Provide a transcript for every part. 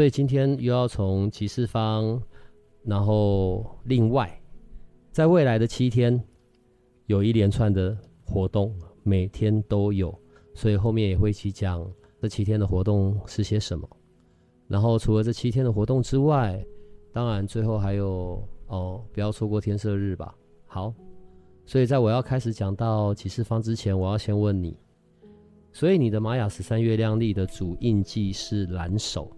所以今天又要从极四方，然后另外，在未来的七天，有一连串的活动，每天都有，所以后面也会一起讲这七天的活动是些什么。然后除了这七天的活动之外，当然最后还有哦，不要错过天赦日吧。好，所以在我要开始讲到极四方之前，我要先问你，所以你的玛雅十三月亮历的主印记是蓝手。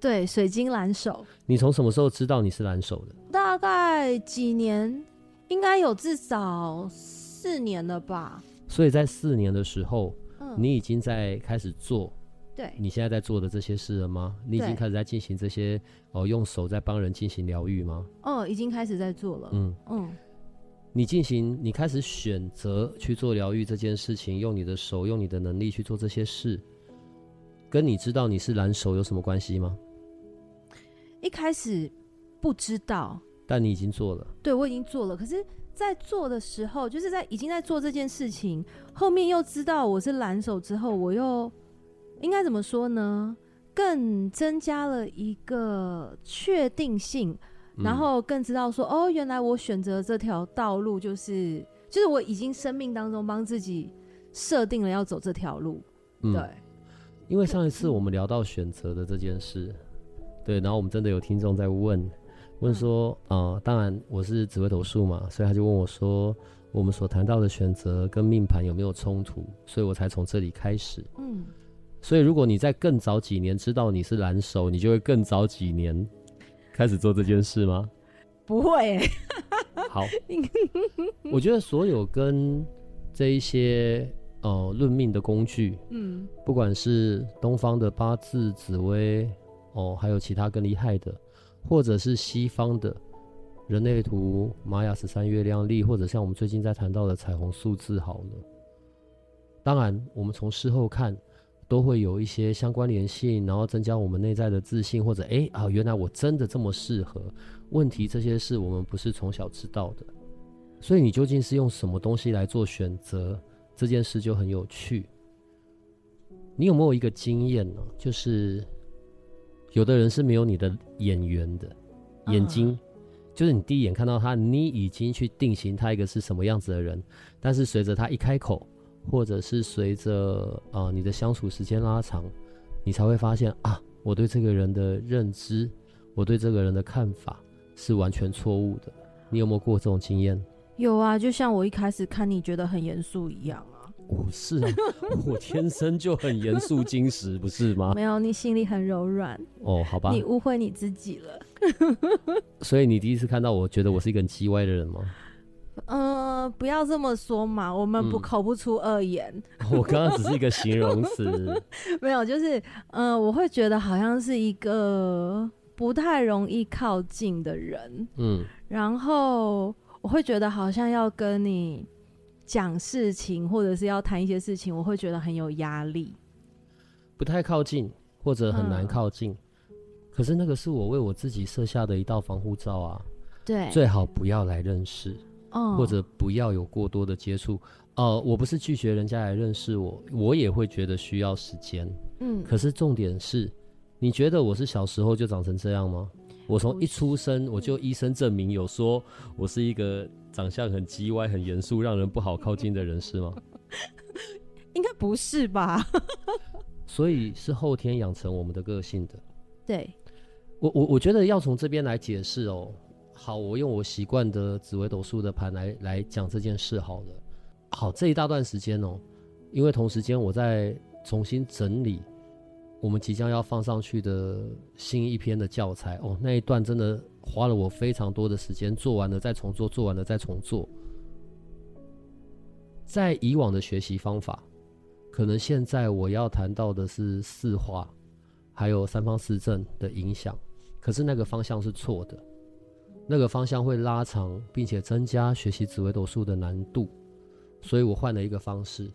对，水晶蓝手。你从什么时候知道你是蓝手的？大概几年，应该有至少四年了吧。所以在四年的时候，嗯，你已经在开始做，对，你现在在做的这些事了吗？你已经开始在进行这些哦，用手在帮人进行疗愈吗？哦，已经开始在做了。嗯嗯，你进行，你开始选择去做疗愈这件事情，用你的手，用你的能力去做这些事，跟你知道你是蓝手有什么关系吗？一开始不知道，但你已经做了。对，我已经做了。可是，在做的时候，就是在已经在做这件事情，后面又知道我是蓝手之后，我又应该怎么说呢？更增加了一个确定性，然后更知道说，嗯、哦，原来我选择这条道路，就是就是我已经生命当中帮自己设定了要走这条路。嗯、对，因为上一次我们聊到选择的这件事。对，然后我们真的有听众在问，问说，啊、呃，当然我是紫微斗数嘛，所以他就问我说，我们所谈到的选择跟命盘有没有冲突？所以我才从这里开始。嗯，所以如果你在更早几年知道你是蓝手，你就会更早几年开始做这件事吗？不会、欸。好，我觉得所有跟这一些呃论命的工具，嗯，不管是东方的八字、紫微。哦，还有其他更厉害的，或者是西方的人类图、玛雅十三月亮历，或者像我们最近在谈到的彩虹数字，好了。当然，我们从事后看，都会有一些相关联性，然后增加我们内在的自信，或者哎啊，原来我真的这么适合。问题这些事我们不是从小知道的，所以你究竟是用什么东西来做选择？这件事就很有趣。你有没有一个经验呢？就是。有的人是没有你的眼缘的，眼睛，uh. 就是你第一眼看到他，你已经去定型他一个是什么样子的人，但是随着他一开口，或者是随着啊你的相处时间拉长，你才会发现啊，我对这个人的认知，我对这个人的看法是完全错误的。你有没有过这种经验？有啊，就像我一开始看你觉得很严肃一样啊。我是啊，我天生就很严肃矜持，不是吗？没有，你心里很柔软。哦，好吧。你误会你自己了。所以你第一次看到我觉得我是一个很叽歪的人吗？嗯、呃，不要这么说嘛，我们不口不出恶言。嗯、我刚刚只是一个形容词。没有，就是嗯、呃，我会觉得好像是一个不太容易靠近的人。嗯，然后我会觉得好像要跟你。讲事情或者是要谈一些事情，我会觉得很有压力，不太靠近或者很难靠近。嗯、可是那个是我为我自己设下的一道防护罩啊。对，最好不要来认识，哦、或者不要有过多的接触。哦、呃，我不是拒绝人家来认识我，我也会觉得需要时间。嗯，可是重点是，你觉得我是小时候就长成这样吗？我从一出生我就医生证明有说我是一个长相很叽歪、很严肃、让人不好靠近的人，是吗？应该不是吧？所以是后天养成我们的个性的。对，我我我觉得要从这边来解释哦。好，我用我习惯的紫微斗数的盘来来讲这件事好了。好，这一大段时间哦，因为同时间我在重新整理。我们即将要放上去的新一篇的教材哦，那一段真的花了我非常多的时间，做完了再重做，做完了再重做。在以往的学习方法，可能现在我要谈到的是四化，还有三方四正的影响，可是那个方向是错的，那个方向会拉长，并且增加学习紫微斗数的难度，所以我换了一个方式。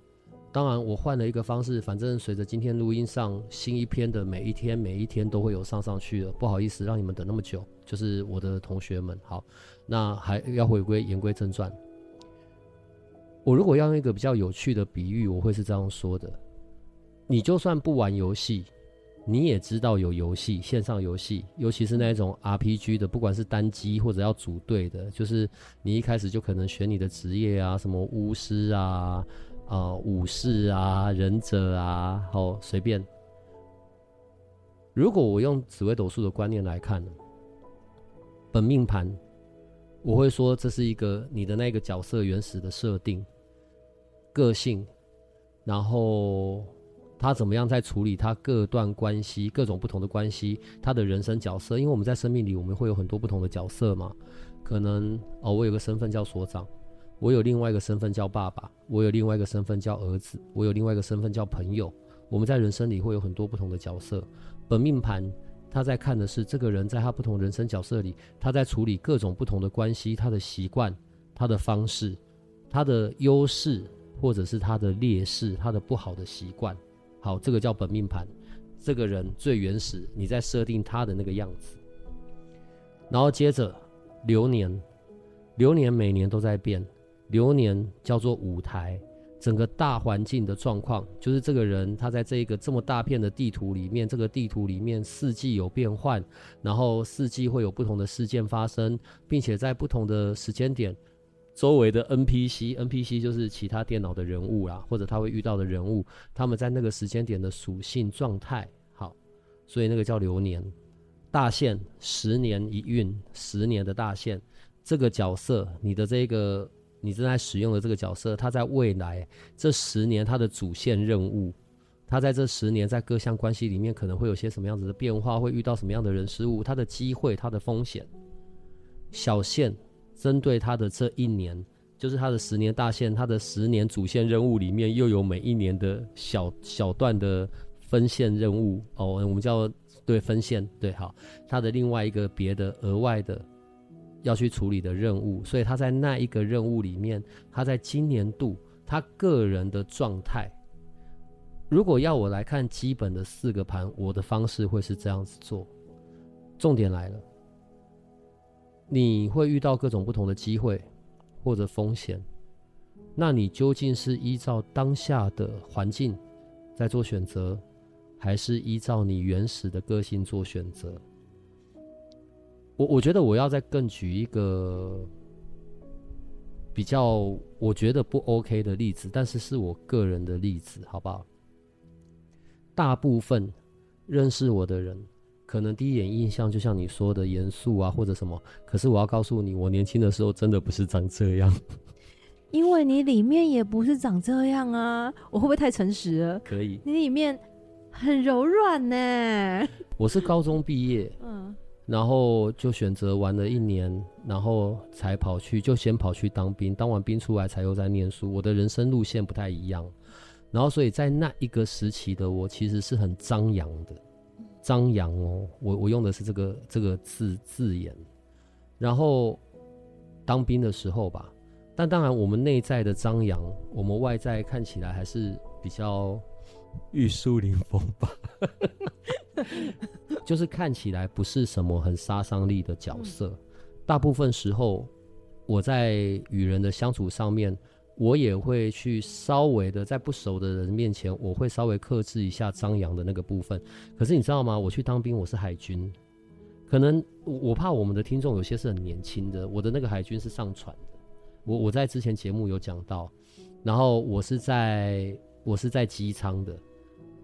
当然，我换了一个方式，反正随着今天录音上新一篇的每一天，每一天都会有上上去了。不好意思，让你们等那么久，就是我的同学们。好，那还要回归言归正传。我如果要用一个比较有趣的比喻，我会是这样说的：你就算不玩游戏，你也知道有游戏，线上游戏，尤其是那种 RPG 的，不管是单机或者要组队的，就是你一开始就可能选你的职业啊，什么巫师啊。啊、呃，武士啊，忍者啊，好随便。如果我用紫微斗数的观念来看，本命盘，我会说这是一个你的那个角色原始的设定、个性，然后他怎么样在处理他各段关系、各种不同的关系，他的人生角色。因为我们在生命里，我们会有很多不同的角色嘛，可能哦，我有个身份叫所长。我有另外一个身份叫爸爸，我有另外一个身份叫儿子，我有另外一个身份叫朋友。我们在人生里会有很多不同的角色。本命盘他在看的是这个人在他不同人生角色里，他在处理各种不同的关系，他的习惯、他的方式、他的优势或者是他的劣势、他的不好的习惯。好，这个叫本命盘。这个人最原始，你在设定他的那个样子。然后接着流年，流年每年都在变。流年叫做舞台，整个大环境的状况，就是这个人他在这个这么大片的地图里面，这个地图里面四季有变换，然后四季会有不同的事件发生，并且在不同的时间点，周围的 NPC，NPC 就是其他电脑的人物啦，或者他会遇到的人物，他们在那个时间点的属性状态，好，所以那个叫流年，大限十年一运，十年的大限，这个角色，你的这个。你正在使用的这个角色，他在未来这十年他的主线任务，他在这十年在各项关系里面可能会有些什么样子的变化，会遇到什么样的人事物，他的机会，他的风险。小线针对他的这一年，就是他的十年大线，他的十年主线任务里面又有每一年的小小段的分线任务哦，我们叫对分线对好，他的另外一个别的额外的。要去处理的任务，所以他在那一个任务里面，他在今年度他个人的状态，如果要我来看基本的四个盘，我的方式会是这样子做。重点来了，你会遇到各种不同的机会或者风险，那你究竟是依照当下的环境在做选择，还是依照你原始的个性做选择？我我觉得我要再更举一个比较我觉得不 OK 的例子，但是是我个人的例子，好不好？大部分认识我的人，可能第一眼印象就像你说的严肃啊，或者什么。可是我要告诉你，我年轻的时候真的不是长这样。因为你里面也不是长这样啊，我会不会太诚实了？可以。你里面很柔软呢。我是高中毕业。嗯。然后就选择玩了一年，然后才跑去，就先跑去当兵，当完兵出来才又在念书。我的人生路线不太一样，然后所以在那一个时期的我其实是很张扬的，张扬哦，我我用的是这个这个字字眼。然后当兵的时候吧，但当然我们内在的张扬，我们外在看起来还是比较玉树临风吧。就是看起来不是什么很杀伤力的角色，嗯，大部分时候我在与人的相处上面，我也会去稍微的在不熟的人面前，我会稍微克制一下张扬的那个部分。可是你知道吗？我去当兵，我是海军，可能我怕我们的听众有些是很年轻的，我的那个海军是上船的，我我在之前节目有讲到，然后我是在我是在机舱的，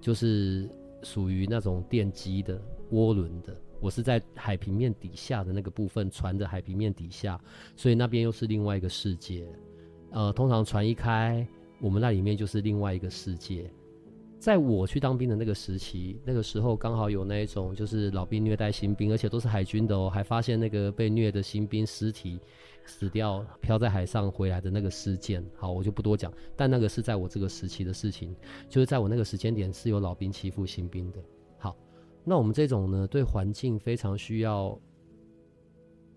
就是。属于那种电机的涡轮的，我是在海平面底下的那个部分，船的海平面底下，所以那边又是另外一个世界。呃，通常船一开，我们那里面就是另外一个世界。在我去当兵的那个时期，那个时候刚好有那一种就是老兵虐待新兵，而且都是海军的哦，还发现那个被虐的新兵尸体死掉漂在海上回来的那个事件。好，我就不多讲，但那个是在我这个时期的事情，就是在我那个时间点是有老兵欺负新兵的。那我们这种呢，对环境非常需要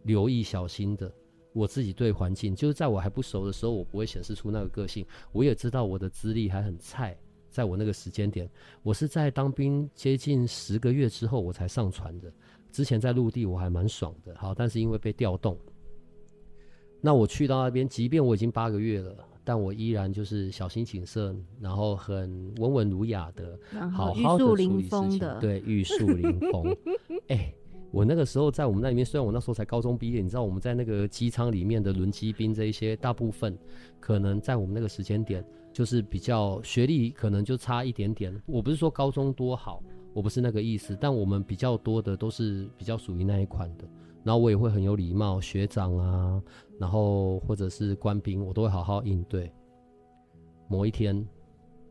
留意小心的。我自己对环境，就是在我还不熟的时候，我不会显示出那个个性。我也知道我的资历还很菜，在我那个时间点，我是在当兵接近十个月之后我才上船的。之前在陆地我还蛮爽的，好，但是因为被调动，那我去到那边，即便我已经八个月了，但我依然就是小心谨慎，然后很温文儒雅的，好好的处理事情，对，玉树临风，哎、欸。我那个时候在我们那里面，虽然我那时候才高中毕业，你知道我们在那个机舱里面的轮机兵这一些，大部分可能在我们那个时间点就是比较学历可能就差一点点。我不是说高中多好，我不是那个意思，但我们比较多的都是比较属于那一款的。然后我也会很有礼貌，学长啊，然后或者是官兵，我都会好好应对。某一天，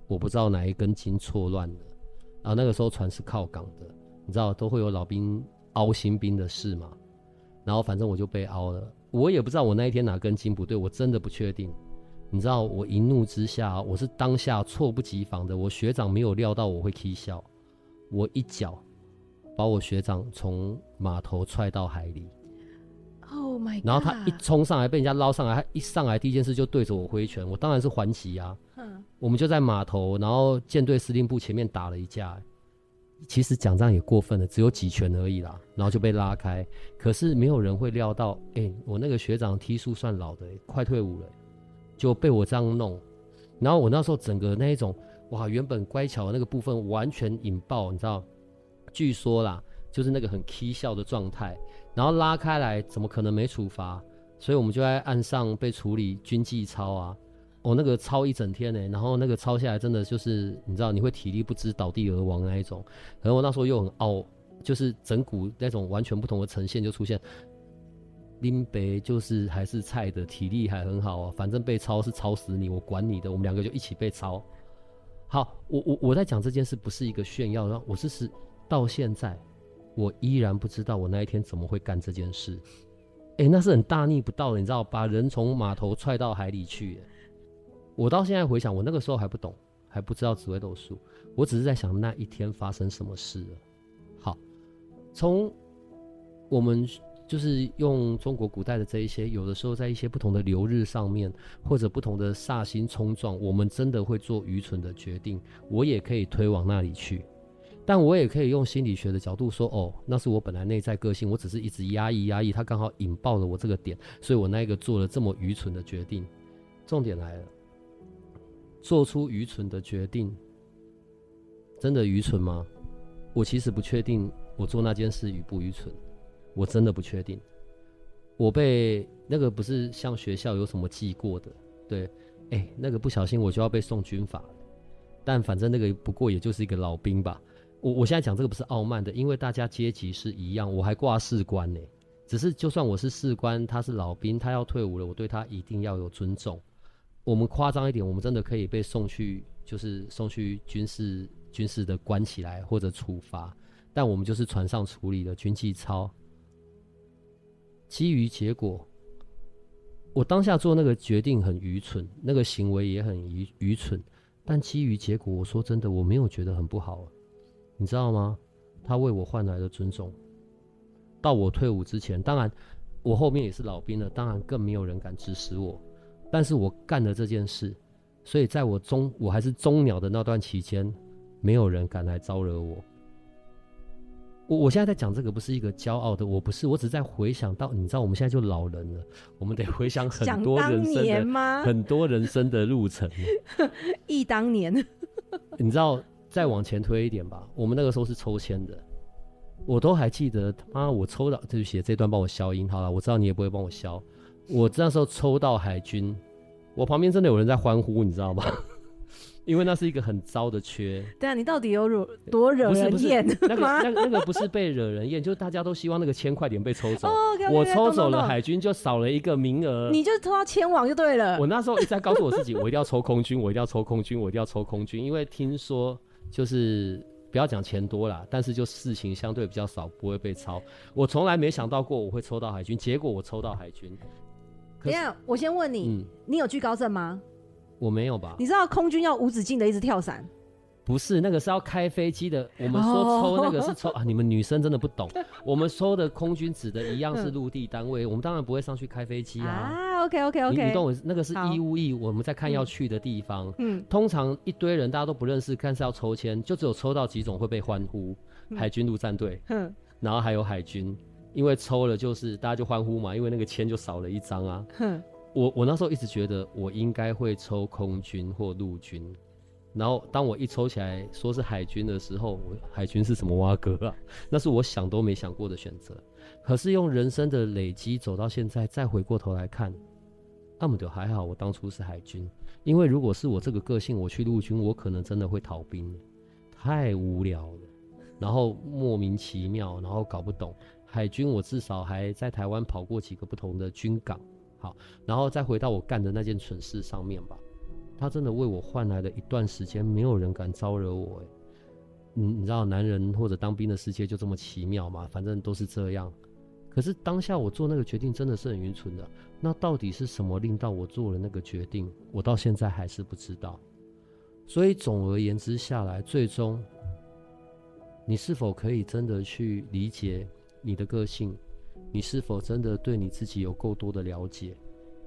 我不知道哪一根筋错乱了，然后那个时候船是靠港的，你知道都会有老兵。凹新兵的事嘛，然后反正我就被凹了，我也不知道我那一天哪根筋不对，我真的不确定。你知道我一怒之下，我是当下猝不及防的，我学长没有料到我会踢笑，我一脚把我学长从码头踹到海里。Oh my god！然后他一冲上来被人家捞上来，他一上来第一件事就对着我挥拳，我当然是还击啊。嗯，我们就在码头，然后舰队司令部前面打了一架。其实讲这样也过分了，只有几拳而已啦，然后就被拉开。可是没有人会料到，哎、欸，我那个学长踢术算老的、欸，快退伍了、欸，就被我这样弄。然后我那时候整个那一种，哇，原本乖巧的那个部分完全引爆，你知道？据说啦，就是那个很起笑的状态，然后拉开来，怎么可能没处罚？所以我们就在岸上被处理军纪操啊。我、哦、那个操一整天呢，然后那个操下来真的就是你知道你会体力不支倒地而亡那一种，然后我那时候又很傲，就是整股那种完全不同的呈现就出现。林北就是还是菜的，体力还很好啊，反正被抄是抄死你，我管你的，我们两个就一起被抄。好，我我我在讲这件事不是一个炫耀，然后我是是到现在我依然不知道我那一天怎么会干这件事。哎，那是很大逆不道的，你知道，把人从码头踹到海里去。我到现在回想，我那个时候还不懂，还不知道紫微斗数，我只是在想那一天发生什么事了。好，从我们就是用中国古代的这一些，有的时候在一些不同的流日上面，或者不同的煞星冲撞，我们真的会做愚蠢的决定。我也可以推往那里去，但我也可以用心理学的角度说，哦，那是我本来内在个性，我只是一直压抑压抑，它刚好引爆了我这个点，所以我那个做了这么愚蠢的决定。重点来了。做出愚蠢的决定，真的愚蠢吗？我其实不确定我做那件事愚不愚蠢，我真的不确定。我被那个不是像学校有什么记过的，对，哎、那个不小心我就要被送军法，但反正那个不过也就是一个老兵吧。我我现在讲这个不是傲慢的，因为大家阶级是一样，我还挂士官呢。只是就算我是士官，他是老兵，他要退伍了，我对他一定要有尊重。我们夸张一点，我们真的可以被送去，就是送去军事军事的关起来或者处罚，但我们就是船上处理的军纪操。基于结果，我当下做那个决定很愚蠢，那个行为也很愚愚蠢，但基于结果，我说真的，我没有觉得很不好，你知道吗？他为我换来了尊重。到我退伍之前，当然我后面也是老兵了，当然更没有人敢指使我。但是我干了这件事，所以在我中我还是中鸟的那段期间，没有人敢来招惹我。我我现在在讲这个不是一个骄傲的，我不是，我只是在回想到，你知道我们现在就老人了，我们得回想很多人生的很多人生的路程。忆当年，你知道再往前推一点吧，我们那个时候是抽签的，我都还记得。妈，我抽到，对不起，这段帮我消音好了，我知道你也不会帮我消。我那时候抽到海军，我旁边真的有人在欢呼，你知道吗？因为那是一个很糟的缺。对啊，你到底有惹多惹人厌？那个 那个、那个不是被惹人厌，就是大家都希望那个签快点被抽走。Oh, okay, okay, 我抽走了海军，就少了一个名额。你就抽到签王就对了。我那时候一直在告诉我自己，我一定要抽空军，我一定要抽空军，我一定要抽空军，因为听说就是不要讲钱多啦，但是就事情相对比较少，不会被抄。我从来没想到过我会抽到海军，结果我抽到海军。等一下，我先问你，嗯、你有惧高症吗？我没有吧？你知道空军要无止境的一直跳伞？不是，那个是要开飞机的。我们说抽那个是抽、oh. 啊，你们女生真的不懂。我们抽的空军指的一样是陆地单位，我们当然不会上去开飞机啊。啊，OK OK OK，你，你懂我那个是义务役，我们在看要去的地方。嗯，通常一堆人大家都不认识，看是要抽签，就只有抽到几种会被欢呼，海军陆战队，嗯，然后还有海军，因为抽了就是大家就欢呼嘛，因为那个签就少了一张啊。哼，我我那时候一直觉得我应该会抽空军或陆军。然后当我一抽起来说是海军的时候，我海军是什么挖哥啊？那是我想都没想过的选择。可是用人生的累积走到现在，再回过头来看，那么就还好，我当初是海军。因为如果是我这个个性，我去陆军，我可能真的会逃兵，太无聊了，然后莫名其妙，然后搞不懂。海军我至少还在台湾跑过几个不同的军港，好，然后再回到我干的那件蠢事上面吧。他真的为我换来了一段时间，没有人敢招惹我。哎，你你知道，男人或者当兵的世界就这么奇妙吗？反正都是这样。可是当下我做那个决定真的是很愚蠢的。那到底是什么令到我做了那个决定？我到现在还是不知道。所以总而言之下来，最终你是否可以真的去理解你的个性？你是否真的对你自己有够多的了解？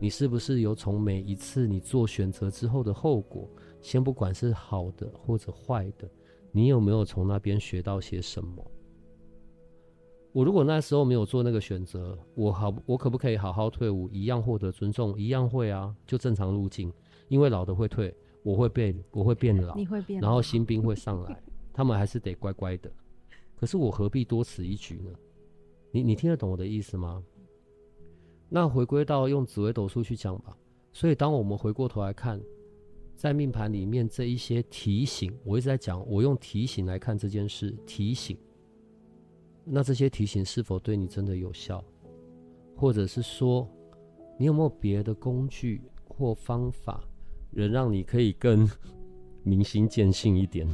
你是不是有从每一次你做选择之后的后果，先不管是好的或者坏的，你有没有从那边学到些什么？我如果那时候没有做那个选择，我好，我可不可以好好退伍，一样获得尊重，一样会啊，就正常路径。因为老的会退，我会变，我会变老，你会变，然后新兵会上来，他们还是得乖乖的。可是我何必多此一举呢？你你听得懂我的意思吗？那回归到用紫微斗数去讲吧，所以当我们回过头来看，在命盘里面这一些提醒，我一直在讲，我用提醒来看这件事，提醒。那这些提醒是否对你真的有效，或者是说，你有没有别的工具或方法，能让你可以更明心见性一点？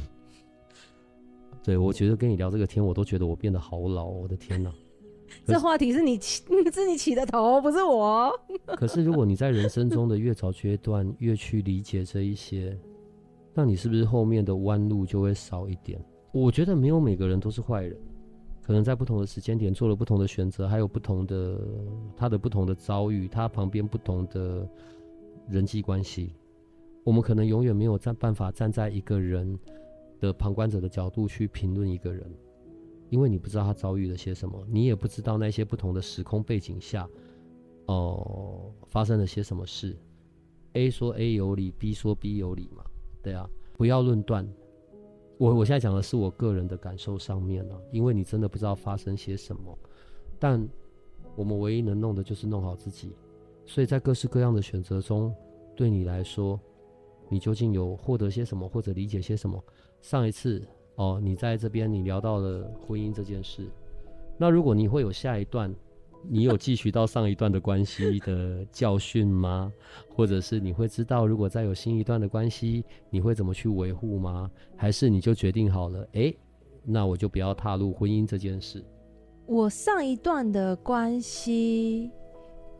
对，我觉得跟你聊这个天，我都觉得我变得好老，我的天哪！这话题是你起，是你起的头，不是我。可是，如果你在人生中的越早阶段越去理解这一些，那你是不是后面的弯路就会少一点？我觉得没有每个人都是坏人，可能在不同的时间点做了不同的选择，还有不同的他的不同的遭遇，他旁边不同的人际关系，我们可能永远没有站办法站在一个人的旁观者的角度去评论一个人。因为你不知道他遭遇了些什么，你也不知道那些不同的时空背景下，哦、发生了些什么事。A 说 A 有理，B 说 B 有理嘛？对啊，不要论断。我我现在讲的是我个人的感受上面了，因为你真的不知道发生些什么。但我们唯一能弄的就是弄好自己。所以在各式各样的选择中，对你来说，你究竟有获得些什么，或者理解些什么？上一次。哦，你在这边，你聊到了婚姻这件事。那如果你会有下一段，你有继续到上一段的关系的教训吗？或者是你会知道，如果再有新一段的关系，你会怎么去维护吗？还是你就决定好了，诶，那我就不要踏入婚姻这件事。我上一段的关系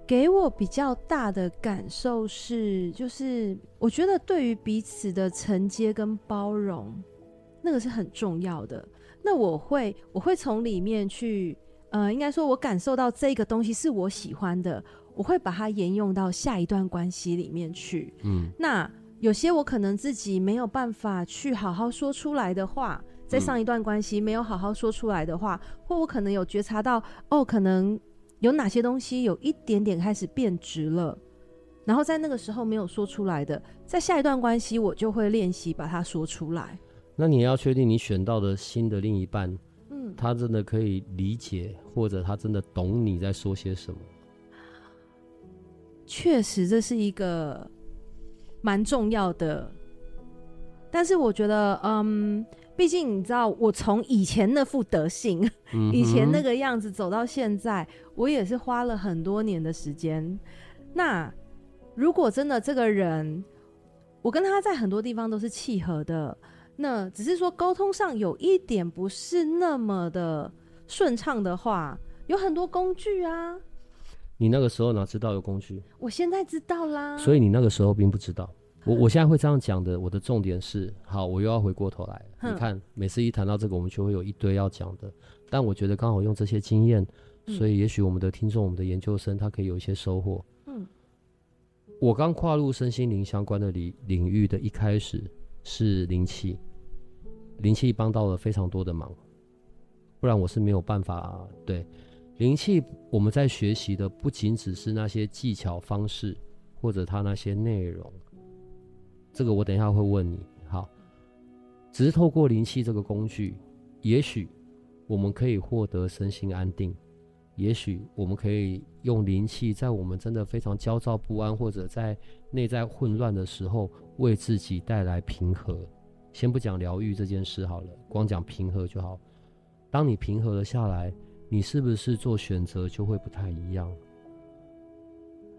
给我比较大的感受是，就是我觉得对于彼此的承接跟包容。那个是很重要的。那我会，我会从里面去，呃，应该说，我感受到这个东西是我喜欢的，我会把它沿用到下一段关系里面去。嗯，那有些我可能自己没有办法去好好说出来的话，在上一段关系没有好好说出来的话，嗯，或我可能有觉察到，哦，可能有哪些东西有一点点开始变质了，然后在那个时候没有说出来的，在下一段关系我就会练习把它说出来。那你要确定你选到的新的另一半，嗯，他真的可以理解，或者他真的懂你在说些什么。确实，这是一个蛮重要的。但是我觉得，嗯，毕竟你知道，我从以前那副德性，嗯、以前那个样子走到现在，我也是花了很多年的时间。那如果真的这个人，我跟他在很多地方都是契合的。那只是说沟通上有一点不是那么的顺畅的话，有很多工具啊。你那个时候哪知道有工具？我现在知道啦。所以你那个时候并不知道。我我现在会这样讲的，我的重点是，好，我又要回过头来。你看，每次一谈到这个，我们就会有一堆要讲的。但我觉得刚好用这些经验，所以也许我们的听众、我们的研究生，他可以有一些收获。嗯，我刚跨入身心灵相关的领领域的一开始是灵气，灵气帮到了非常多的忙，不然我是没有办法。对，灵气我们在学习的不仅只是那些技巧方式，或者它那些内容。这个我等一下会问你，好，只是透过灵气这个工具，也许我们可以获得身心安定，也许我们可以用灵气，在我们真的非常焦躁不安或者在内在混乱的时候，为自己带来平和。先不讲疗愈这件事好了，光讲平和就好。当你平和了下来，你是不是做选择就会不太一样？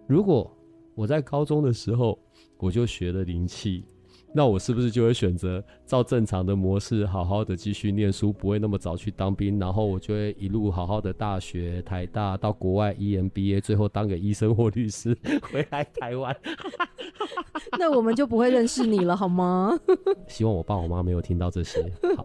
如果我在高中的时候，我就学了灵气，那我是不是就会选择照正常的模式，好好的继续念书，不会那么早去当兵，然后我就会一路好好的大学、台大，到国外 EMBA，最后当个医生或律师，回来台湾。那我们就不会认识你了，好吗？希望我爸我妈没有听到这些。好，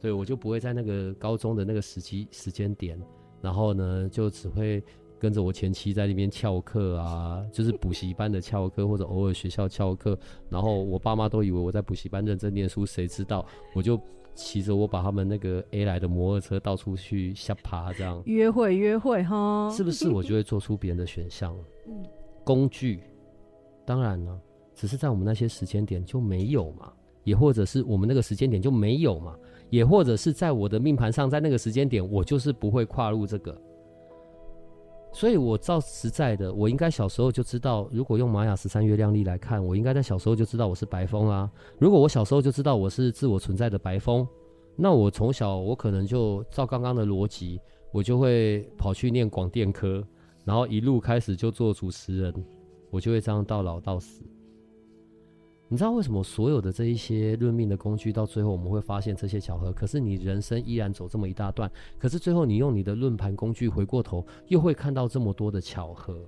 对，我就不会在那个高中的那个时期时间点，然后呢，就只会。跟着我前妻在那边翘课啊，就是补习班的翘课，或者偶尔学校翘课，然后我爸妈都以为我在补习班认真念书，谁知道我就骑着我把他们那个 A 来的摩托车到处去瞎爬，这样约会约会哈，是不是我就会做出别人的选项？嗯工具，当然了，只是在我们那些时间点就没有嘛，也或者是我们那个时间点就没有嘛，也或者是在我的命盘上，在那个时间点我就是不会跨入这个。所以，我照实在的，我应该小时候就知道，如果用玛雅十三月亮历来看，我应该在小时候就知道我是白风啊。如果我小时候就知道我是自我存在的白风，那我从小我可能就照刚刚的逻辑，我就会跑去念广电科，然后一路开始就做主持人，我就会这样到老到死。你知道为什么所有的这一些论命的工具，到最后我们会发现这些巧合？可是你人生依然走这么一大段，可是最后你用你的论盘工具回过头，又会看到这么多的巧合。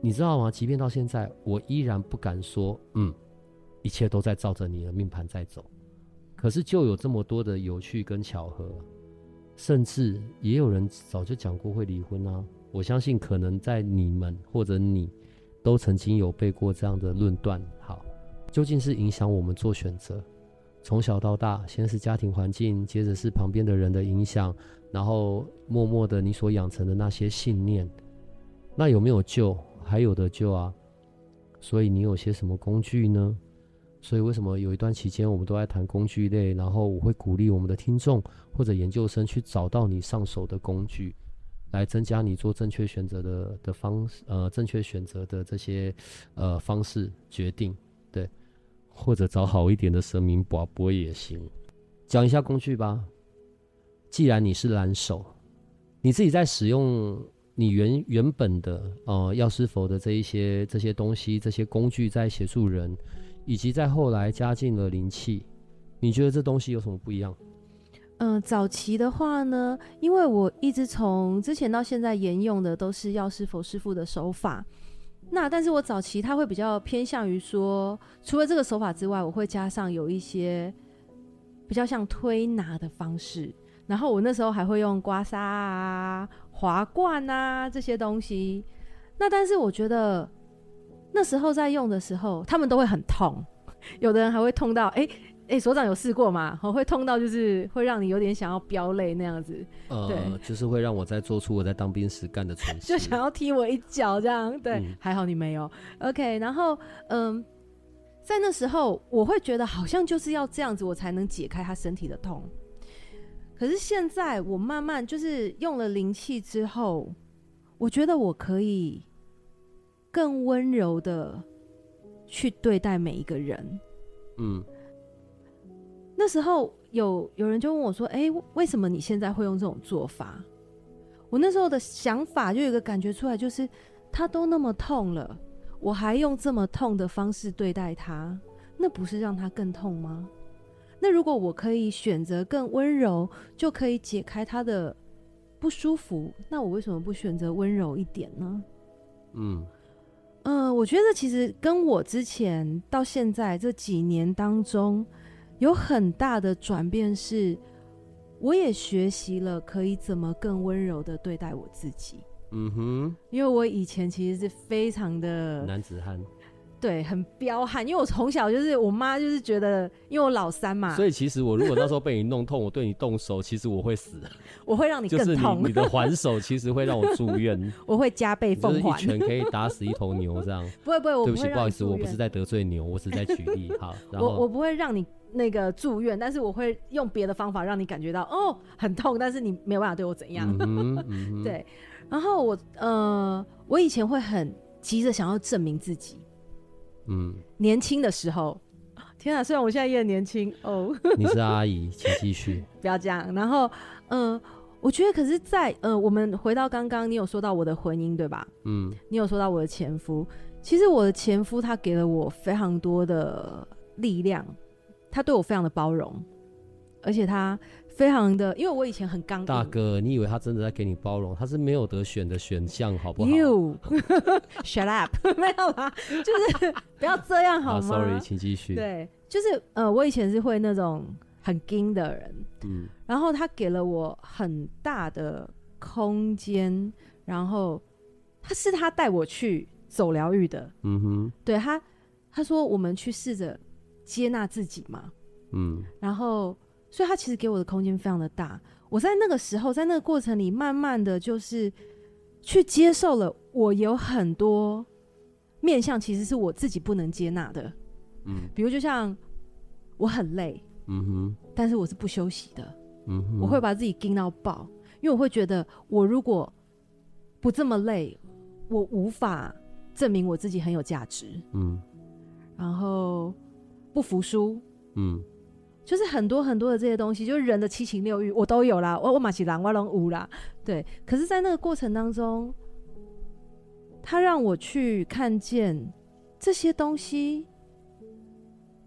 你知道吗？即便到现在，我依然不敢说，嗯，一切都在照着你的命盘在走。可是就有这么多的有趣跟巧合，甚至也有人早就讲过会离婚啊。我相信可能在你们或者你。都曾经有背过这样的论断，好，究竟是影响我们做选择，从小到大，先是家庭环境，接着是旁边的人的影响，然后默默的你所养成的那些信念，那有没有救？还有的救啊！所以你有些什么工具呢？所以为什么有一段期间我们都在谈工具类，然后我会鼓励我们的听众或者研究生去找到你上手的工具。来增加你做正确选择的的方式，呃，正确选择的这些呃方式决定，对，或者找好一点的神明卜卜也行。讲一下工具吧。既然你是蓝手，你自己在使用你原原本的呃药师佛的这一些这些东西、这些工具在协助人，以及在后来加进了灵气，你觉得这东西有什么不一样？嗯、早期的话呢，因为我一直从之前到现在沿用的都是药师佛师父的手法，那但是我早期他会比较偏向于说，除了这个手法之外，我会加上有一些比较像推拿的方式，然后我那时候还会用刮痧啊、滑罐啊这些东西，那但是我觉得那时候在用的时候，他们都会很痛，有的人还会痛到哎。哎、欸，所长有试过吗？会痛到就是会让你有点想要飙泪那样子。呃，对，就是会让我在做出我在当兵时干的蠢事，就想要踢我一脚这样。对，嗯、还好你没有。OK，然后嗯，在那时候我会觉得好像就是要这样子，我才能解开他身体的痛。可是现在我慢慢就是用了灵气之后，我觉得我可以更温柔的去对待每一个人。嗯。那时候有有人就问我说：“哎，为什么你现在会用这种做法？”我那时候的想法就有一个感觉出来，就是他都那么痛了，我还用这么痛的方式对待他，那不是让他更痛吗？那如果我可以选择更温柔，就可以解开他的不舒服，那我为什么不选择温柔一点呢？嗯嗯、呃，我觉得其实跟我之前到现在这几年当中有很大的转变是，我也学习了可以怎么更温柔的对待我自己。嗯哼，因为我以前其实是非常的男子汉。对，很彪悍，因为我从小就是我妈就是觉得，因为我老三嘛，所以其实我如果那时候被你弄痛，我对你动手，其实我会死，我会让你更痛，你，你的 还手其实会让我住院，我会加倍奉还，就是一拳可以打死一头牛这样。不会不会，我对不起，不好意思，我不是在得罪牛，我是在举例好。然后我我不会让你那个住院，但是我会用别的方法让你感觉到哦很痛，但是你没有办法对我怎样。嗯嗯、对，然后我呃，我以前会很急着想要证明自己。嗯，年轻的时候，天啊！虽然我现在也很年轻哦。你是阿姨，请继续。不要这样。然后，嗯、呃，我觉得，可是在，在呃，我们回到刚刚，你有说到我的婚姻，对吧？嗯。你有说到我的前夫，其实我的前夫他给了我非常多的力量，他对我非常的包容，而且他。非常的，因为我以前很刚。大哥，你以为他真的在给你包容？他是没有得选的选项，好不好？You shut up，没有啦，就是不要这样好吗？Sorry，请继续。对，就是呃，我以前是会那种很硬的人，嗯，然后他给了我很大的空间，然后他是他带我去走疗愈的，嗯哼，对他，他说我们去试着接纳自己嘛，嗯，然后。所以他其实给我的空间非常的大，我在那个时候，在那个过程里，慢慢的就是去接受了，我有很多面向其实是我自己不能接纳的，嗯，比如就像我很累，嗯哼，但是我是不休息的，嗯哼，我会把自己盯到爆，因为我会觉得我如果不这么累，我无法证明我自己很有价值，嗯，然后不服输，嗯。就是很多很多的这些东西，就是人的七情六欲，我都有啦。我我马起狼，我龙无啦。对，可是，在那个过程当中，他让我去看见这些东西，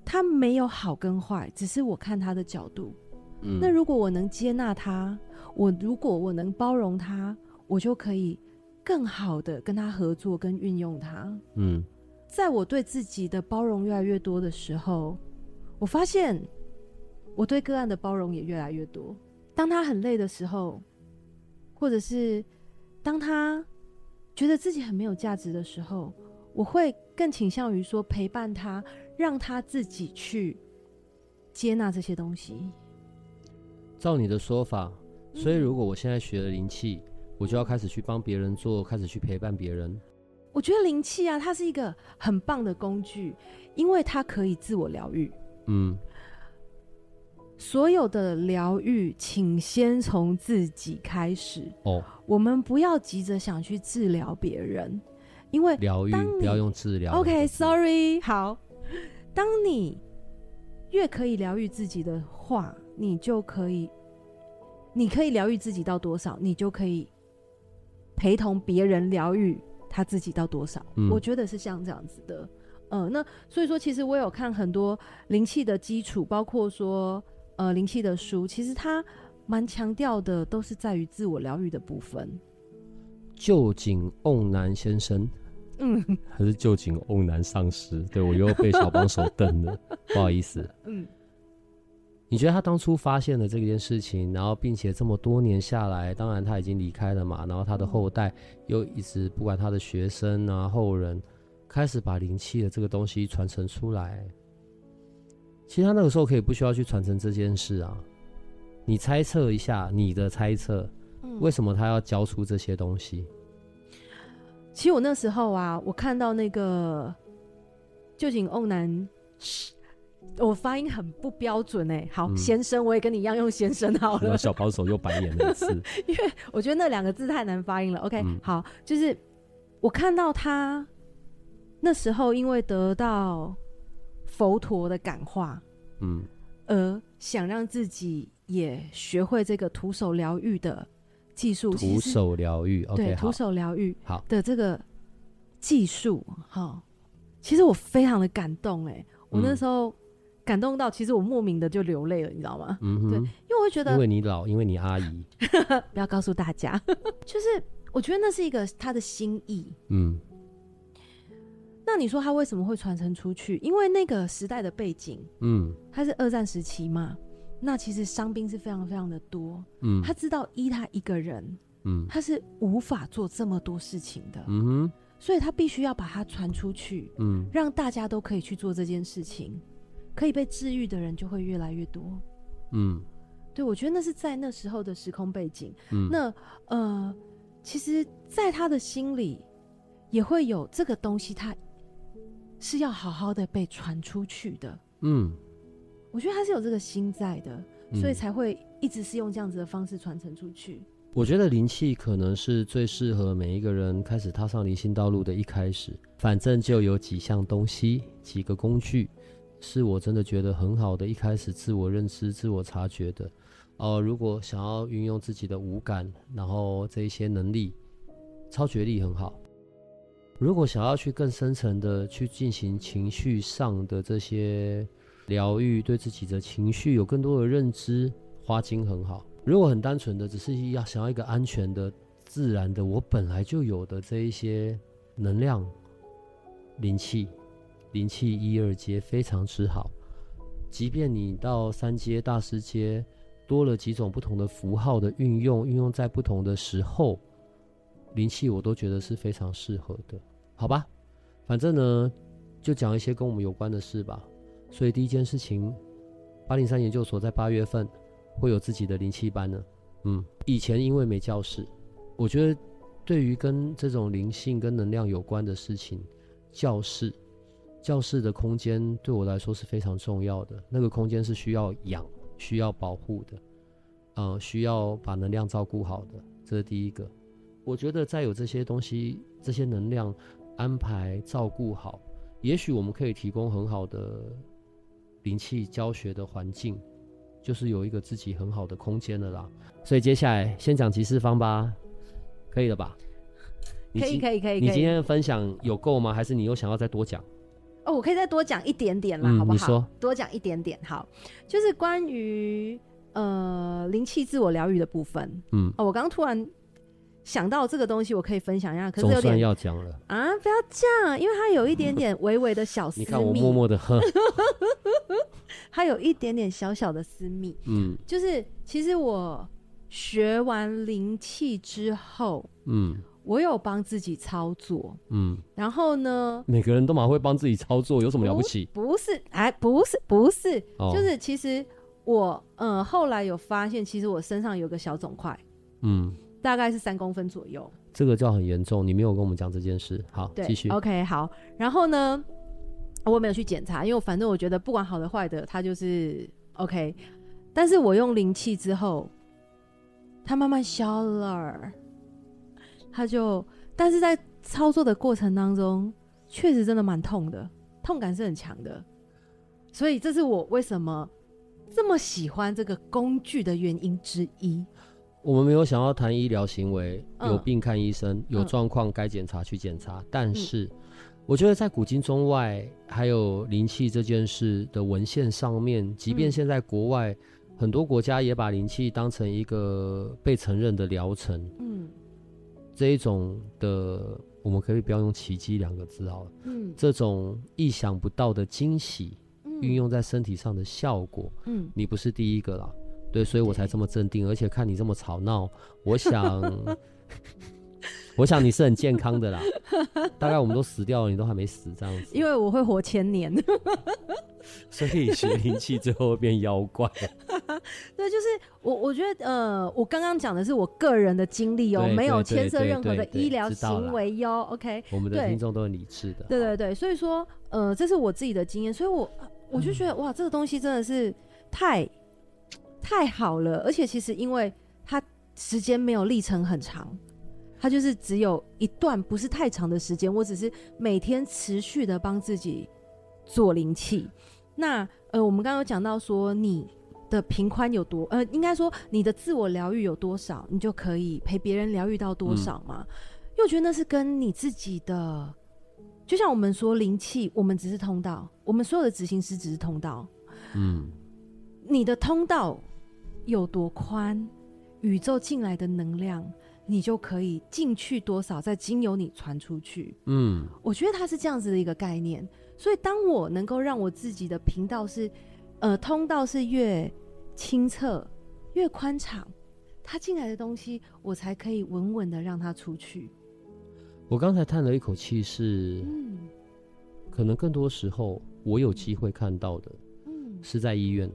他没有好跟坏，只是我看他的角度。嗯。那如果我能接纳他，我如果我能包容他，我就可以更好的跟他合作，跟运用他。嗯。在我对自己的包容越来越多的时候，我发现。我对个案的包容也越来越多。当他很累的时候，或者是当他觉得自己很没有价值的时候，我会更倾向于说陪伴他，让他自己去接纳这些东西。照你的说法，所以如果我现在学了灵气，嗯，我就要开始去帮别人做，开始去陪伴别人。我觉得灵气啊，它是一个很棒的工具，因为它可以自我疗愈。嗯。所有的疗愈，请先从自己开始。哦，我们不要急着想去治疗别人，因为疗愈不要用治疗。OK，Sorry，好。当你越可以疗愈自己的话，你就可以，你可以疗愈自己到多少，你就可以陪同别人疗愈他自己到多少。嗯，我觉得是像这样子的。呃，那所以说，其实我有看很多灵气的基础，包括说。呃，灵气的书其实它蛮强调的，都是在于自我疗愈的部分。旧井瓮南先生，嗯，还是旧井瓮南上师？对，我又被小帮手瞪了，不好意思。嗯，你觉得他当初发现了这件事情，然后并且这么多年下来，当然他已经离开了嘛，然后他的后代又一直不管他的学生啊后人，开始把灵气的这个东西传承出来。其实他那个时候可以不需要去传承这件事啊，你猜测一下你的猜测，为什么他要交出这些东西？其实我那时候啊，我看到那个臼井欧南，我发音很不标准哎、欸。好、嗯，先生，我也跟你一样用先生好了。小保守又白眼了一次，因为我觉得那两个字太难发音了。OK，、嗯、好，就是我看到他那时候因为得到。佛陀的感化，嗯，而想让自己也学会这个徒手疗愈的技术，徒手疗愈，对，徒手疗愈好。的这个技术，哈，其实我非常的感动，哎，我那时候感动到，其实我莫名的就流泪了，你知道吗？嗯，对，因为我会觉得，因为你老，因为你阿姨，不要告诉大家，就是我觉得那是一个他的心意。嗯，那你说他为什么会传承出去？因为那个时代的背景，嗯，他是二战时期嘛，那其实伤兵是非常非常的多，嗯，他知道依他一个人，嗯，他是无法做这么多事情的，嗯哼，所以他必须要把它传出去，嗯，让大家都可以去做这件事情。可以被治愈的人就会越来越多，嗯，对，我觉得那是在那时候的时空背景，嗯，那呃，其实，在他的心里也会有这个东西，他是要好好的被传出去的，嗯，我觉得他是有这个心在的，所以才会一直是用这样子的方式传承出去。我觉得灵气可能是最适合每一个人开始踏上灵性道路的一开始，反正就有几项东西，几个工具。是我真的觉得很好的，一开始自我认知、自我察觉的。哦、呃，如果想要运用自己的五感，然后这一些能力，超觉力很好。如果想要去更深层的去进行情绪上的这些疗愈，对自己的情绪有更多的认知，花精很好。如果很单纯的，只是要想要一个安全的、自然的，我本来就有的这一些能量、灵气。灵气一二阶非常之好，即便你到三阶大师阶，多了几种不同的符号的运用，运用在不同的时候，灵气我都觉得是非常适合的，好吧？反正呢，就讲一些跟我们有关的事吧。所以第一件事情，八零三研究所在八月份会有自己的灵气班呢。嗯，以前因为没教室，我觉得对于跟这种灵性跟能量有关的事情，教室。教室的空间对我来说是非常重要的，那个空间是需要养、需要保护的，呃，需要把能量照顾好的，这是第一个。我觉得再有这些东西、这些能量安排、照顾好，也许我们可以提供很好的灵气教学的环境，就是有一个自己很好的空间了啦。所以接下来先讲集市方吧，可以了吧？可以，可以，可以。你今天的分享有够吗？还是你又想要再多讲？哦，我可以再多讲一点点啦，嗯、好不好？你说。多讲一点点，好，就是关于呃灵气自我疗愈的部分。嗯，哦，我刚刚突然想到这个东西，我可以分享一下，可是有点要讲了。啊，不要这样，因为它有一点点微微的小私密。你看我默默的喝，它有一点点小小的私密。嗯，就是其实我学完灵气之后，嗯。我有帮自己操作，嗯，然后呢，每个人都蛮会帮自己操作，有什么了不起？不，不是，哎，不是，不是，哦、就是其实我，嗯，后来有发现，其实我身上有个小肿块，嗯，大概是三公分左右。这个叫很严重，你没有跟我们讲这件事。好，继续。OK，好。然后呢，我没有去检查，因为我反正我觉得不管好的坏的，它就是 OK。但是我用灵气之后，它慢慢消了。它就，但是在操作的过程当中，确实真的蛮痛的，痛感是很强的，所以这是我为什么这么喜欢这个工具的原因之一。我们没有想要谈医疗行为，有病看医生，嗯、有状况该检查去检查。嗯、但是，我觉得在古今中外，还有灵气这件事的文献上面，即便现在国外、嗯、很多国家也把灵气当成一个被承认的疗程。嗯。这一种的，我们可以不要用“奇迹”两个字好了。嗯，这种意想不到的惊喜，运、嗯、用在身体上的效果，嗯，你不是第一个啦，对，所以我才这么镇定，而且看你这么吵闹，我想。我想你是很健康的啦，大概我们都死掉了，你都还没死这样子。因为我会活千年，所以学灵气最后会变妖怪。对，就是我，我觉得呃，我刚刚讲的是我个人的经历哦，没有牵涉任何的医疗行为哟。OK，我们的听众都很理智的。对对对，所以说呃，这是我自己的经验，所以我我就觉得、嗯、哇，这个东西真的是太太好了，而且其实因为它时间没有历程很长。它就是只有一段不是太长的时间，我只是每天持续的帮自己做灵气。那呃，我们刚刚有讲到说你的平宽有多，呃，应该说你的自我疗愈有多少，你就可以陪别人疗愈到多少嘛？嗯、因为我觉得那是跟你自己的，就像我们说灵气，我们只是通道，我们所有的执行师只是通道。嗯，你的通道有多宽，宇宙进来的能量，你就可以进去多少，再经由你传出去。嗯，我觉得它是这样子的一个概念。所以，当我能够让我自己的频道是，呃，通道是越清澈、越宽敞，它进来的东西，我才可以稳稳的让它出去。我刚才叹了一口气，是，嗯，可能更多时候我有机会看到的，嗯，是在医院，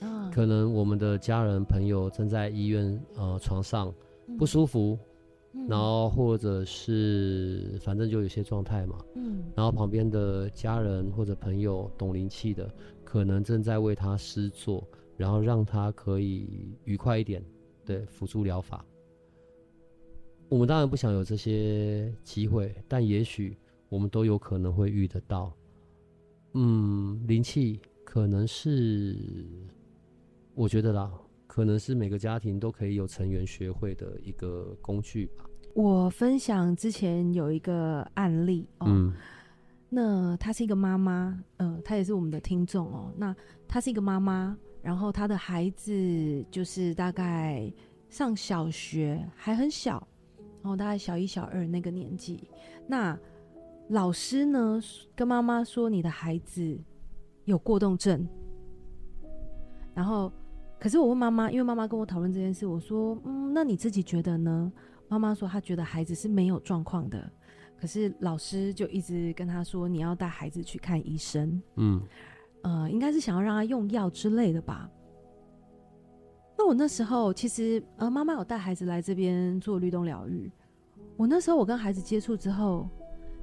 嗯，可能我们的家人朋友正在医院呃床上不舒服。然后或者是反正就有些状态嘛，嗯，然后旁边的家人或者朋友懂灵气的，可能正在为他施作，然后让他可以愉快一点，对，辅助疗法。我们当然不想有这些机会，但也许我们都有可能会遇得到。嗯，灵气可能是，我觉得啦。可能是每个家庭都可以有成员学会的一个工具吧。我分享之前有一个案例哦，嗯、那她是一个妈妈，呃，她也是我们的听众哦。那她是一个妈妈，然后她的孩子就是大概上小学，还很小，然后大概小一、小二那个年纪。那老师呢跟妈妈说，你的孩子有过动症，然后。可是我问妈妈，因为妈妈跟我讨论这件事，我说：“嗯，那你自己觉得呢？”妈妈说：“她觉得孩子是没有状况的，可是老师就一直跟她说，你要带孩子去看医生。”嗯，呃，应该是想要让他用药之类的吧。那我那时候其实，呃，妈妈有带孩子来这边做律动疗愈。我那时候我跟孩子接触之后，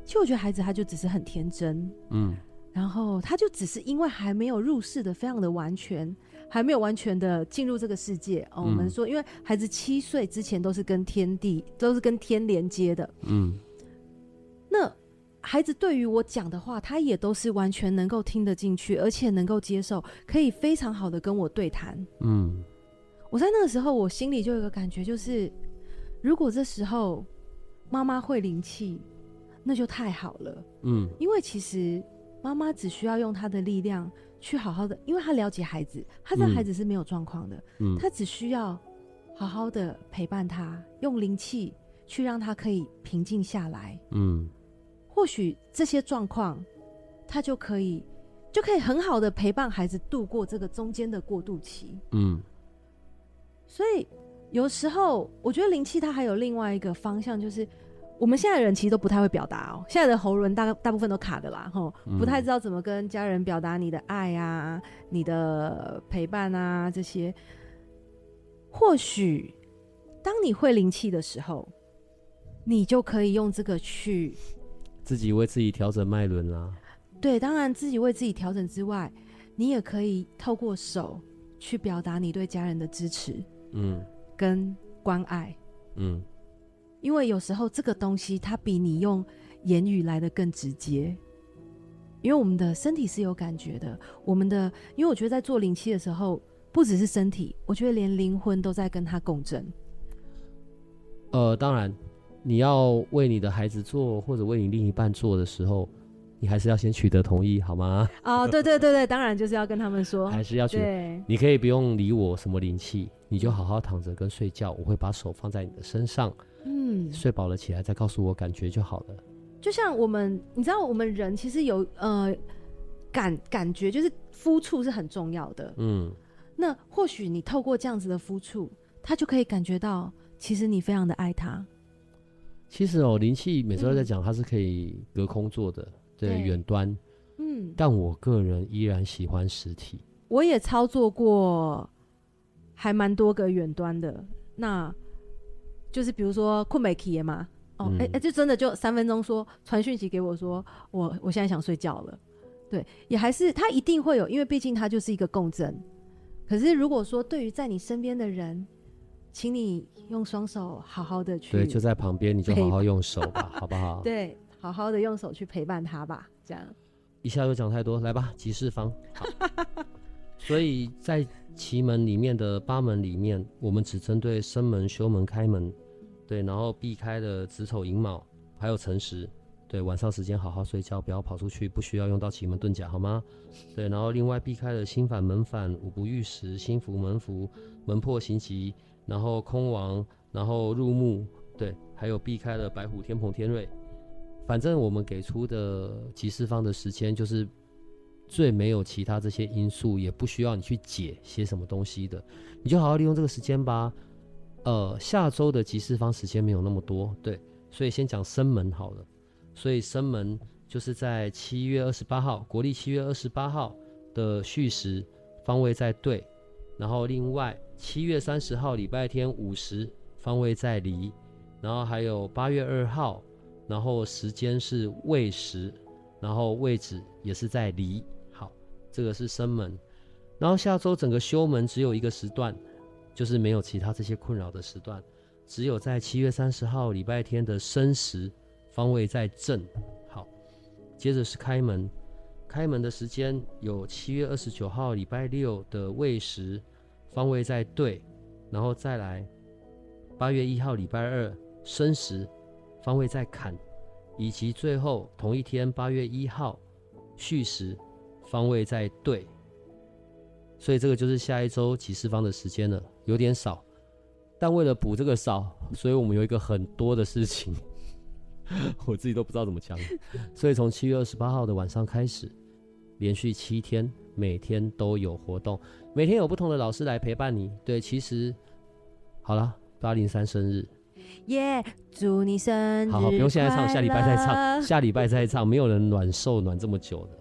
其实我觉得孩子他就只是很天真，嗯，然后他就只是因为还没有入世的非常的完全。还没有完全的进入这个世界哦。我们说，因为孩子七岁之前都是跟天地都是跟天连接的，嗯。那孩子对于我讲的话，他也都是完全能够听得进去，而且能够接受，可以非常好的跟我对谈。嗯。我在那个时候，我心里就有一个感觉，就是如果这时候妈妈会灵气，那就太好了。嗯。因为其实妈妈只需要用她的力量。去好好的，因为他了解孩子，他的孩子是没有状况的，嗯，他只需要好好的陪伴他，用灵气去让他可以平静下来，嗯，或许这些状况，他就可以就可以很好的陪伴孩子度过这个中间的过渡期，嗯，所以有时候我觉得灵气它还有另外一个方向，就是。我们现在的人其实都不太会表达哦，现在的喉咙大大部分都卡的啦，吼，不太知道怎么跟家人表达你的爱啊、你的陪伴啊这些。或许当你会灵气的时候，你就可以用这个去自己为自己调整脉轮啦。对，当然自己为自己调整之外，你也可以透过手去表达你对家人的支持，嗯，跟关爱，嗯。因为有时候这个东西它比你用言语来的更直接，因为我们的身体是有感觉的。我们的，因为我觉得在做灵气的时候，不只是身体，我觉得连灵魂都在跟他共振。呃，当然，你要为你的孩子做，或者为你另一半做的时候，你还是要先取得同意，好吗？哦，对对对对，当然就是要跟他们说，还是要去。对你可以不用理我什么灵气，你就好好躺着跟睡觉，我会把手放在你的身上。嗯，睡饱了起来再告诉我感觉就好了。就像我们，你知道，我们人其实有呃感感觉，就是肤触是很重要的。嗯，那或许你透过这样子的肤触，他就可以感觉到，其实你非常的爱他。其实哦，灵气每次都在讲，它是可以隔空做的，对，远端。嗯，但我个人依然喜欢实体。我也操作过，还蛮多个远端的。那。就是比如说困没起嘛，哦，哎哎、嗯欸欸，就真的就三分钟说传讯息给我说，我我现在想睡觉了，对，也还是他一定会有，因为毕竟他就是一个共振。可是如果说对于在你身边的人，请你用双手好好的去，对，就在旁边，你就好好用手吧，好不好？对，好好的用手去陪伴他吧，这样。一下又讲太多，来吧，集市方。好，所以在奇门里面的八门里面，我们只针对生门、修门、开门。对，然后避开了子丑寅卯，还有辰时，对，晚上时间好好睡觉，不要跑出去，不需要用到奇门遁甲，好吗？对，然后另外避开了心反门反、五不遇时、心服门服、门破行吉，然后空亡，然后入木，对，还有避开了白虎、天蓬、天瑞。反正我们给出的吉四方的时间就是最没有其他这些因素，也不需要你去解些什么东西的，你就好好利用这个时间吧。呃，下周的吉四方时间没有那么多，对，所以先讲生门好了。所以生门就是在七月二十八号，国历七月二十八号的戌时方位在兑，然后另外七月三十号礼拜天午时方位在离，然后还有八月二号，然后时间是未时，然后位置也是在离。好，这个是生门。然后下周整个休门只有一个时段，就是没有其他这些困扰的时段，只有在七月三十号礼拜天的申时。方位在正，好，接着是开门，开门的时间有七月二十九号礼拜六的未时，方位在兑，然后再来八月一号礼拜二申时，方位在坎，以及最后同一天八月一号戌时，方位在兑，所以这个就是下一周吉四方的时间了，有点少，但为了补这个少，所以我们有一个很多的事情。我自己都不知道怎么讲，所以从七月二十八号的晚上开始，连续七天，每天都有活动，每天有不同的老师来陪伴你。对，其实好了，八零三生日，耶！Yeah, 祝你生日好好，不用现在唱，下礼拜再唱，下礼拜再唱，没有人暖寿暖这么久的。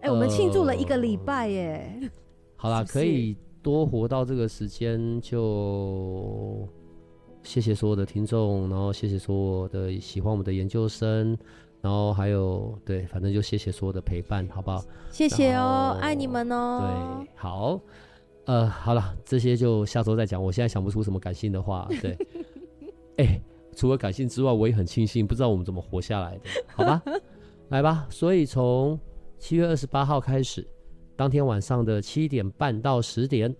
哎、欸，我们庆祝了一个礼拜耶。呃、好啦，可以多活到这个时间就。谢谢所有的听众，然后谢谢所有的喜欢我们的研究生，然后还有对，反正就谢谢所有的陪伴，好不好？谢谢哦，爱你们哦。对，好，呃，好了，这些就下周再讲。我现在想不出什么感性的话，对。哎、欸，除了感性之外，我也很庆幸，不知道我们怎么活下来的，好吧？来吧，所以从七月二十八号开始，当天晚上的七点半到十点，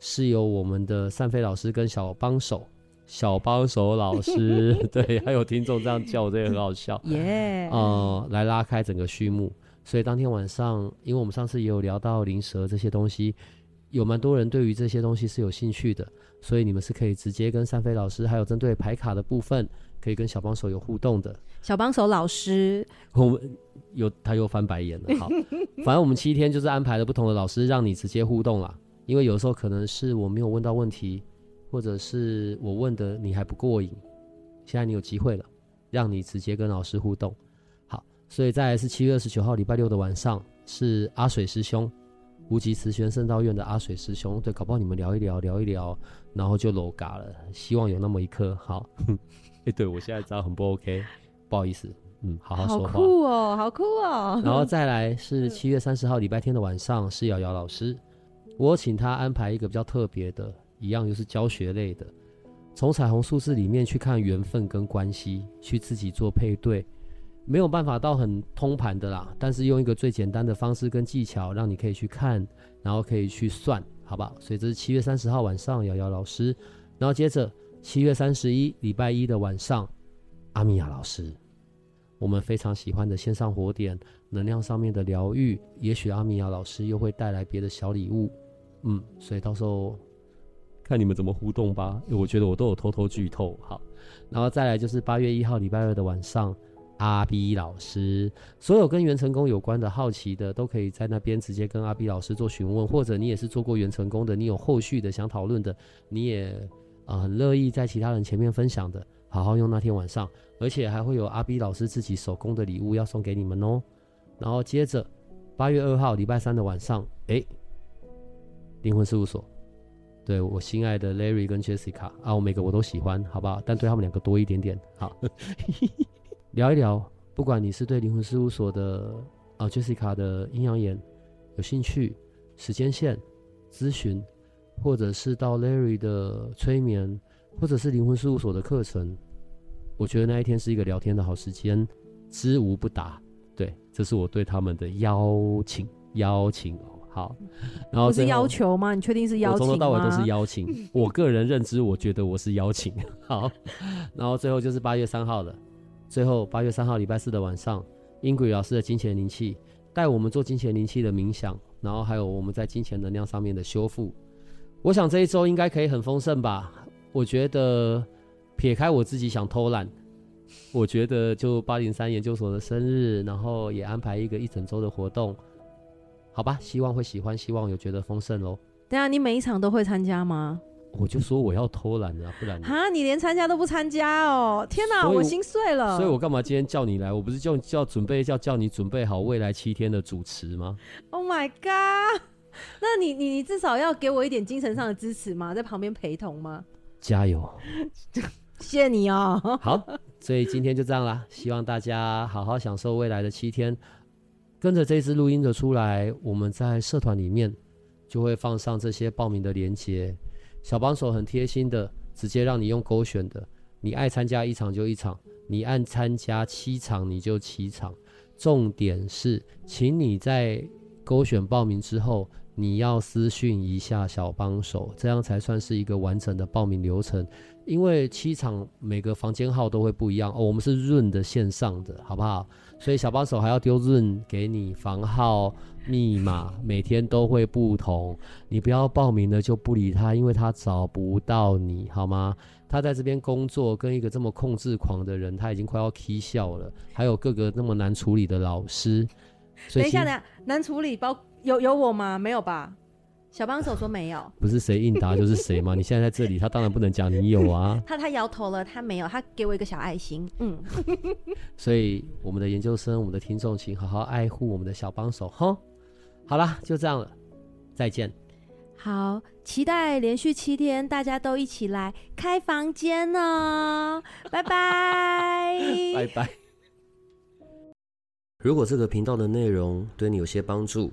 是由我们的善飞老师跟小帮手。小帮手老师，对，还有听众这样叫我，这也很好笑。耶呃，来拉开整个序幕。所以当天晚上，因为我们上次也有聊到灵蛇这些东西，有蛮多人对于这些东西是有兴趣的，所以你们是可以直接跟善飞老师，还有针对牌卡的部分，可以跟小帮手有互动的。小帮手老师，我们又他又翻白眼了。好，反正我们七天就是安排了不同的老师，让你直接互动啦。因为有时候可能是我没有问到问题。或者是我问的你还不过瘾，现在你有机会了，让你直接跟老师互动。好，所以再来是七月二十九号礼拜六的晚上，是阿水师兄，无极慈玄圣道院的阿水师兄。对，搞不好你们聊一聊，聊一聊，然后就楼嘎了。希望有那么一刻。好，哎、欸，对我现在知道很不 OK，不好意思，嗯，好好说话。好酷哦，好酷哦。然后再来是七月三十号礼拜天的晚上，是瑶瑶老师，我请他安排一个比较特别的。一样又是教学类的，从彩虹数字里面去看缘分跟关系，去自己做配对，没有办法到很通盘的啦。但是用一个最简单的方式跟技巧，让你可以去看，然后可以去算，好不好？所以这是七月三十号晚上，瑶瑶老师。然后接着七月三十一礼拜一的晚上，阿米亚老师，我们非常喜欢的线上火点能量上面的疗愈，也许阿米亚老师又会带来别的小礼物，嗯，所以到时候。看你们怎么互动吧，我觉得我都有偷偷剧透。好，然后再来就是八月一号礼拜二的晚上，阿 B 老师，所有跟元成功有关的好奇的，都可以在那边直接跟阿 B 老师做询问，或者你也是做过元成功的，你有后续的想讨论的，你也啊、很乐意在其他人前面分享的，好好用那天晚上，而且还会有阿 B 老师自己手工的礼物要送给你们哦。然后接着八月二号礼拜三的晚上，哎，灵魂事务所。对我心爱的 Larry 跟 Jessica 啊，我每个我都喜欢，好不好？但对他们两个多一点点。好，聊一聊，不管你是对灵魂事务所的啊 Jessica 的阴阳眼有兴趣，时间线咨询，或者是到 Larry 的催眠，或者是灵魂事务所的课程，我觉得那一天是一个聊天的好时间，知无不答。对，这是我对他们的邀请，邀请。好，然后不是要求吗？你确定是邀请吗？从头到尾都是邀请。我个人认知，我觉得我是邀请。好，然后最后就是八月三号了最后八月三号礼拜四的晚上，Ingrid 老师的金钱灵气带我们做金钱灵气的冥想，然后还有我们在金钱能量上面的修复。我想这一周应该可以很丰盛吧？我觉得撇开我自己想偷懒，我觉得就八零三研究所的生日，然后也安排一个一整周的活动，好吧？希望会喜欢，希望有觉得丰盛喽。对啊你每一场都会参加吗？我就说我要偷懒啊，不然啊，你连参加都不参加哦！天哪，我心碎了。所以我干嘛今天叫你来？我不是就叫准备叫叫你准备好未来七天的主持吗？Oh my god！那你你你至少要给我一点精神上的支持吗？在旁边陪同吗？加油！谢谢你哦。好，所以今天就这样啦。希望大家好好享受未来的七天。跟着这支录音的出来，我们在社团里面就会放上这些报名的链接。小帮手很贴心的，直接让你用勾选的。你爱参加一场就一场，你按参加七场你就七场。重点是，请你在勾选报名之后，你要私讯一下小帮手，这样才算是一个完整的报名流程。因为七场每个房间号都会不一样哦，我们是润的线上的，好不好？所以小帮手还要丢润给你房号密码，每天都会不同。你不要报名了就不理他，因为他找不到你，好吗？他在这边工作，跟一个这么控制狂的人，他已经快要起笑了。还有各个那么难处理的老师。所以等一下，等下，难处理包有有我吗？没有吧？小帮手说没有，不是谁应答就是谁吗？你现在在这里，他当然不能讲你有啊。他他摇头了，他没有，他给我一个小爱心。嗯，所以我们的研究生，我们的听众，请好好爱护我们的小帮手哈。好了，就这样了，再见。好，期待连续七天大家都一起来开房间哦。拜拜，拜拜。如果这个频道的内容对你有些帮助。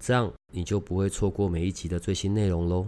这样你就不会错过每一集的最新内容喽。